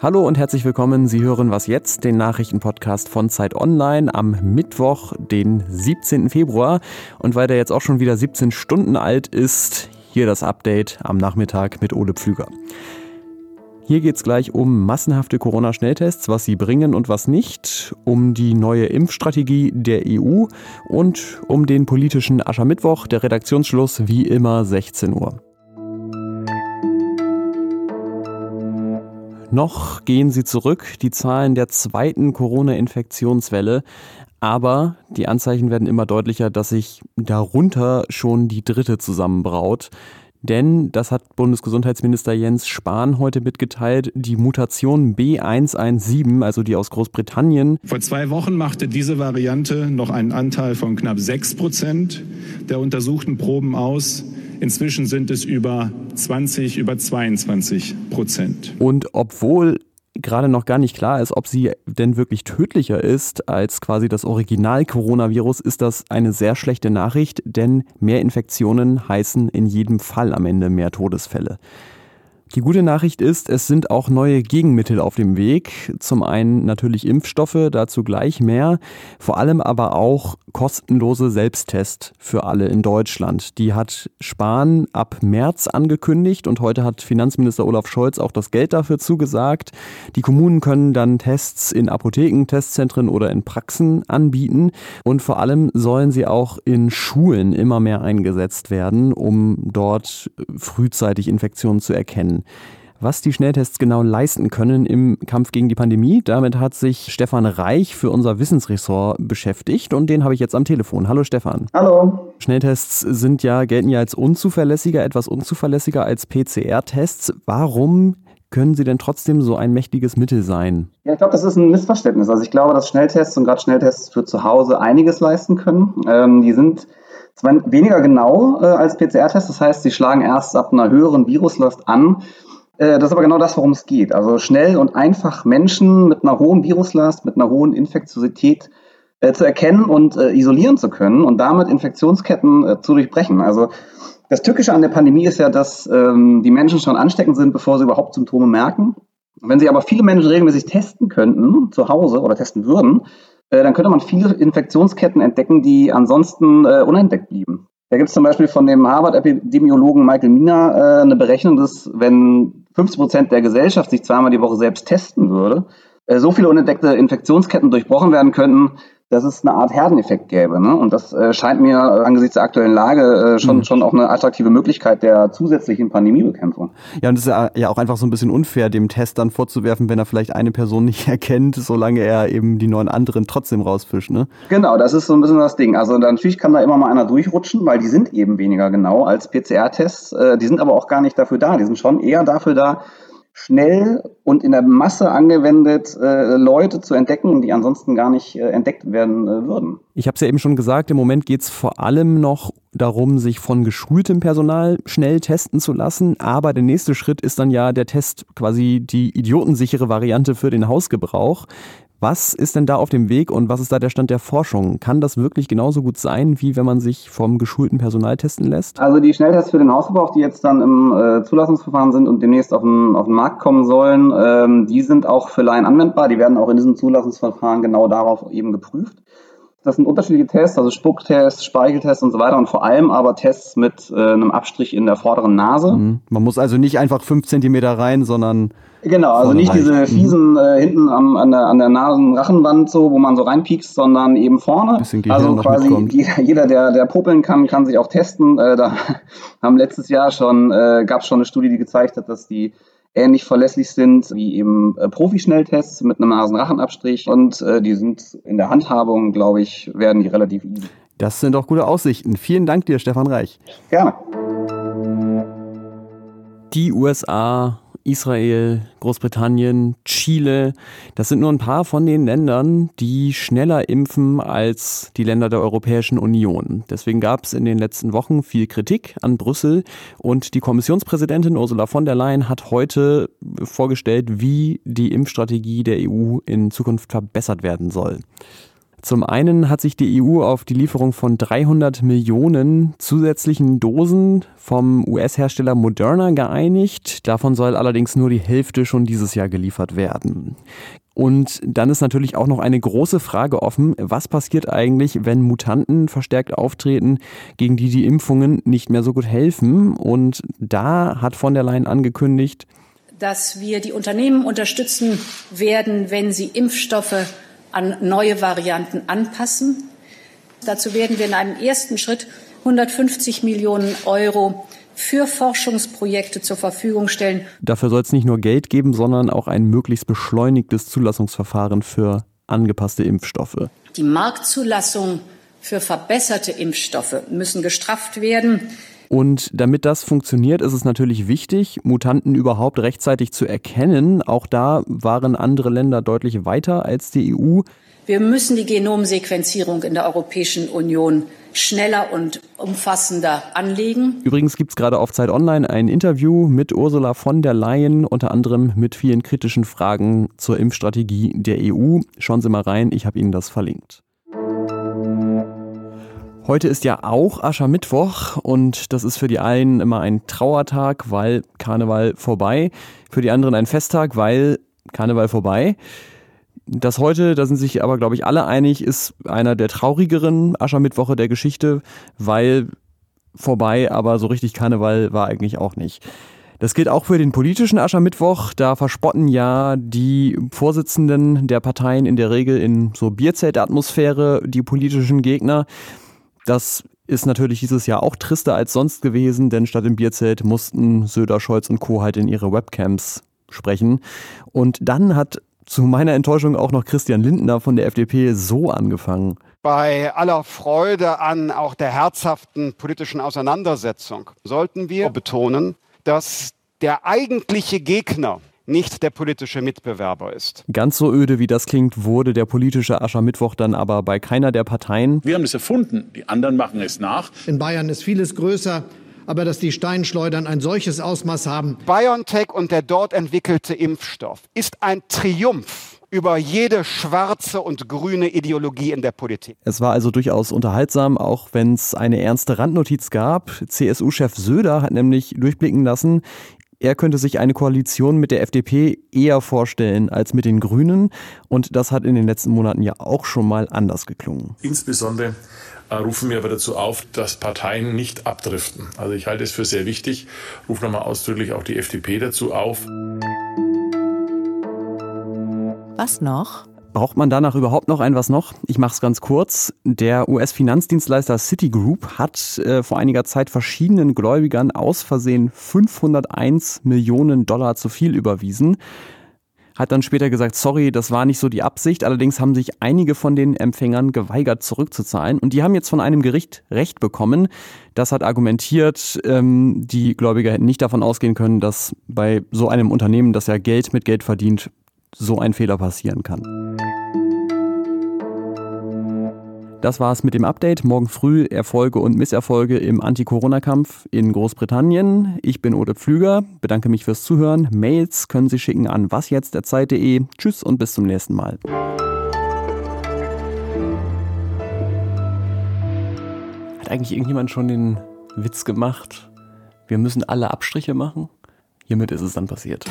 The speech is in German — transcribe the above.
Hallo und herzlich willkommen. Sie hören Was jetzt, den Nachrichtenpodcast von Zeit Online am Mittwoch, den 17. Februar. Und weil der jetzt auch schon wieder 17 Stunden alt ist, hier das Update am Nachmittag mit Ole Pflüger. Hier geht es gleich um massenhafte Corona-Schnelltests, was sie bringen und was nicht, um die neue Impfstrategie der EU und um den politischen Aschermittwoch, der Redaktionsschluss wie immer 16 Uhr. Noch gehen sie zurück, die Zahlen der zweiten Corona-Infektionswelle. Aber die Anzeichen werden immer deutlicher, dass sich darunter schon die dritte zusammenbraut. Denn, das hat Bundesgesundheitsminister Jens Spahn heute mitgeteilt, die Mutation B117, also die aus Großbritannien. Vor zwei Wochen machte diese Variante noch einen Anteil von knapp 6 Prozent der untersuchten Proben aus. Inzwischen sind es über 20, über 22 Prozent. Und obwohl gerade noch gar nicht klar ist, ob sie denn wirklich tödlicher ist als quasi das Original-Coronavirus, ist das eine sehr schlechte Nachricht, denn mehr Infektionen heißen in jedem Fall am Ende mehr Todesfälle. Die gute Nachricht ist, es sind auch neue Gegenmittel auf dem Weg. Zum einen natürlich Impfstoffe, dazu gleich mehr. Vor allem aber auch kostenlose Selbsttests für alle in Deutschland. Die hat Spahn ab März angekündigt und heute hat Finanzminister Olaf Scholz auch das Geld dafür zugesagt. Die Kommunen können dann Tests in Apotheken, Testzentren oder in Praxen anbieten und vor allem sollen sie auch in Schulen immer mehr eingesetzt werden, um dort frühzeitig Infektionen zu erkennen was die Schnelltests genau leisten können im Kampf gegen die Pandemie. Damit hat sich Stefan Reich für unser Wissensressort beschäftigt und den habe ich jetzt am Telefon. Hallo Stefan. Hallo. Schnelltests sind ja, gelten ja als unzuverlässiger, etwas unzuverlässiger als PCR-Tests. Warum können sie denn trotzdem so ein mächtiges Mittel sein? Ja, ich glaube, das ist ein Missverständnis. Also ich glaube, dass Schnelltests und gerade Schnelltests für zu Hause einiges leisten können. Ähm, die sind zwar weniger genau äh, als PCR-Tests, das heißt, sie schlagen erst ab einer höheren Viruslast an. Äh, das ist aber genau das, worum es geht. Also schnell und einfach Menschen mit einer hohen Viruslast, mit einer hohen Infektiosität äh, zu erkennen und äh, isolieren zu können und damit Infektionsketten äh, zu durchbrechen. Also das Tückische an der Pandemie ist ja, dass ähm, die Menschen schon ansteckend sind, bevor sie überhaupt Symptome merken. Wenn sie aber viele Menschen regelmäßig testen könnten, zu Hause oder testen würden, äh, dann könnte man viele Infektionsketten entdecken, die ansonsten äh, unentdeckt blieben. Da gibt es zum Beispiel von dem Harvard-Epidemiologen Michael Mina äh, eine Berechnung, dass wenn 50 Prozent der Gesellschaft sich zweimal die Woche selbst testen würde, äh, so viele unentdeckte Infektionsketten durchbrochen werden könnten, dass es eine Art Herdeneffekt gäbe. Ne? Und das äh, scheint mir äh, angesichts der aktuellen Lage äh, schon, mhm. schon auch eine attraktive Möglichkeit der zusätzlichen Pandemiebekämpfung. Ja, und es ist ja auch einfach so ein bisschen unfair, dem Test dann vorzuwerfen, wenn er vielleicht eine Person nicht erkennt, solange er eben die neun anderen trotzdem rausfischt. Ne? Genau, das ist so ein bisschen das Ding. Also natürlich kann da immer mal einer durchrutschen, weil die sind eben weniger genau als PCR-Tests. Äh, die sind aber auch gar nicht dafür da. Die sind schon eher dafür da, schnell und in der Masse angewendet, äh, Leute zu entdecken, die ansonsten gar nicht äh, entdeckt werden äh, würden. Ich habe es ja eben schon gesagt, im Moment geht es vor allem noch darum, sich von geschultem Personal schnell testen zu lassen. Aber der nächste Schritt ist dann ja der Test, quasi die idiotensichere Variante für den Hausgebrauch. Was ist denn da auf dem Weg und was ist da der Stand der Forschung? Kann das wirklich genauso gut sein, wie wenn man sich vom geschulten Personal testen lässt? Also die Schnelltests für den Hausgebrauch, die jetzt dann im äh, Zulassungsverfahren sind und demnächst auf den, auf den Markt kommen sollen, ähm, die sind auch für Laien anwendbar. Die werden auch in diesem Zulassungsverfahren genau darauf eben geprüft. Das sind unterschiedliche Tests, also Spucktests, Speicheltests und so weiter und vor allem aber Tests mit äh, einem Abstrich in der vorderen Nase. Mhm. Man muss also nicht einfach fünf Zentimeter rein, sondern Genau, also nicht diese mhm. fiesen äh, hinten am, an der, an der Nasen-Rachenwand so, wo man so reinpiekst, sondern eben vorne. Also quasi jeder, jeder, der, der popeln kann, kann sich auch testen. Äh, da haben letztes Jahr schon, äh, gab es schon eine Studie, die gezeigt hat, dass die ähnlich verlässlich sind wie eben äh, Profi-Schnelltests mit einem Nasenrachenabstrich und äh, die sind in der Handhabung, glaube ich, werden die relativ easy. Das sind doch gute Aussichten. Vielen Dank dir, Stefan Reich. Gerne. Die USA Israel, Großbritannien, Chile. Das sind nur ein paar von den Ländern, die schneller impfen als die Länder der Europäischen Union. Deswegen gab es in den letzten Wochen viel Kritik an Brüssel und die Kommissionspräsidentin Ursula von der Leyen hat heute vorgestellt, wie die Impfstrategie der EU in Zukunft verbessert werden soll. Zum einen hat sich die EU auf die Lieferung von 300 Millionen zusätzlichen Dosen vom US-Hersteller Moderna geeinigt. Davon soll allerdings nur die Hälfte schon dieses Jahr geliefert werden. Und dann ist natürlich auch noch eine große Frage offen, was passiert eigentlich, wenn Mutanten verstärkt auftreten, gegen die die Impfungen nicht mehr so gut helfen. Und da hat von der Leyen angekündigt, dass wir die Unternehmen unterstützen werden, wenn sie Impfstoffe an neue Varianten anpassen. Dazu werden wir in einem ersten Schritt 150 Millionen Euro für Forschungsprojekte zur Verfügung stellen. Dafür soll es nicht nur Geld geben, sondern auch ein möglichst beschleunigtes Zulassungsverfahren für angepasste Impfstoffe. Die Marktzulassung für verbesserte Impfstoffe müssen gestrafft werden. Und damit das funktioniert, ist es natürlich wichtig, Mutanten überhaupt rechtzeitig zu erkennen. Auch da waren andere Länder deutlich weiter als die EU. Wir müssen die Genomsequenzierung in der Europäischen Union schneller und umfassender anlegen. Übrigens gibt es gerade auf Zeit Online ein Interview mit Ursula von der Leyen, unter anderem mit vielen kritischen Fragen zur Impfstrategie der EU. Schauen Sie mal rein, ich habe Ihnen das verlinkt. Heute ist ja auch Aschermittwoch und das ist für die einen immer ein Trauertag, weil Karneval vorbei. Für die anderen ein Festtag, weil Karneval vorbei. Das heute, da sind sich aber, glaube ich, alle einig, ist einer der traurigeren Aschermittwoche der Geschichte, weil vorbei, aber so richtig Karneval war eigentlich auch nicht. Das gilt auch für den politischen Aschermittwoch. Da verspotten ja die Vorsitzenden der Parteien in der Regel in so Bierzeltatmosphäre die politischen Gegner. Das ist natürlich dieses Jahr auch trister als sonst gewesen, denn statt im Bierzelt mussten Söder, Scholz und Co. halt in ihre Webcams sprechen. Und dann hat zu meiner Enttäuschung auch noch Christian Lindner von der FDP so angefangen. Bei aller Freude an auch der herzhaften politischen Auseinandersetzung sollten wir betonen, dass der eigentliche Gegner nicht der politische Mitbewerber ist. Ganz so öde wie das klingt, wurde der politische Aschermittwoch dann aber bei keiner der Parteien. Wir haben es erfunden, die anderen machen es nach. In Bayern ist vieles größer. Aber dass die Steinschleudern ein solches Ausmaß haben. BioNTech und der dort entwickelte Impfstoff ist ein Triumph über jede schwarze und grüne Ideologie in der Politik. Es war also durchaus unterhaltsam, auch wenn es eine ernste Randnotiz gab. CSU-Chef Söder hat nämlich durchblicken lassen, er könnte sich eine Koalition mit der FDP eher vorstellen als mit den Grünen. Und das hat in den letzten Monaten ja auch schon mal anders geklungen. Insbesondere äh, rufen wir aber dazu auf, dass Parteien nicht abdriften. Also ich halte es für sehr wichtig, rufe nochmal ausdrücklich auch die FDP dazu auf. Was noch? Braucht man danach überhaupt noch ein was noch? Ich mache es ganz kurz. Der US-Finanzdienstleister Citigroup hat äh, vor einiger Zeit verschiedenen Gläubigern aus Versehen 501 Millionen Dollar zu viel überwiesen. Hat dann später gesagt, sorry, das war nicht so die Absicht. Allerdings haben sich einige von den Empfängern geweigert zurückzuzahlen. Und die haben jetzt von einem Gericht Recht bekommen. Das hat argumentiert, ähm, die Gläubiger hätten nicht davon ausgehen können, dass bei so einem Unternehmen, das ja Geld mit Geld verdient, so ein Fehler passieren kann. Das war's mit dem Update. Morgen früh Erfolge und Misserfolge im Anti-Corona-Kampf in Großbritannien. Ich bin Ode Pflüger, bedanke mich fürs Zuhören. Mails können Sie schicken an wasjetztderzeit.de. Tschüss und bis zum nächsten Mal. Hat eigentlich irgendjemand schon den Witz gemacht? Wir müssen alle Abstriche machen? Hiermit ist es dann passiert.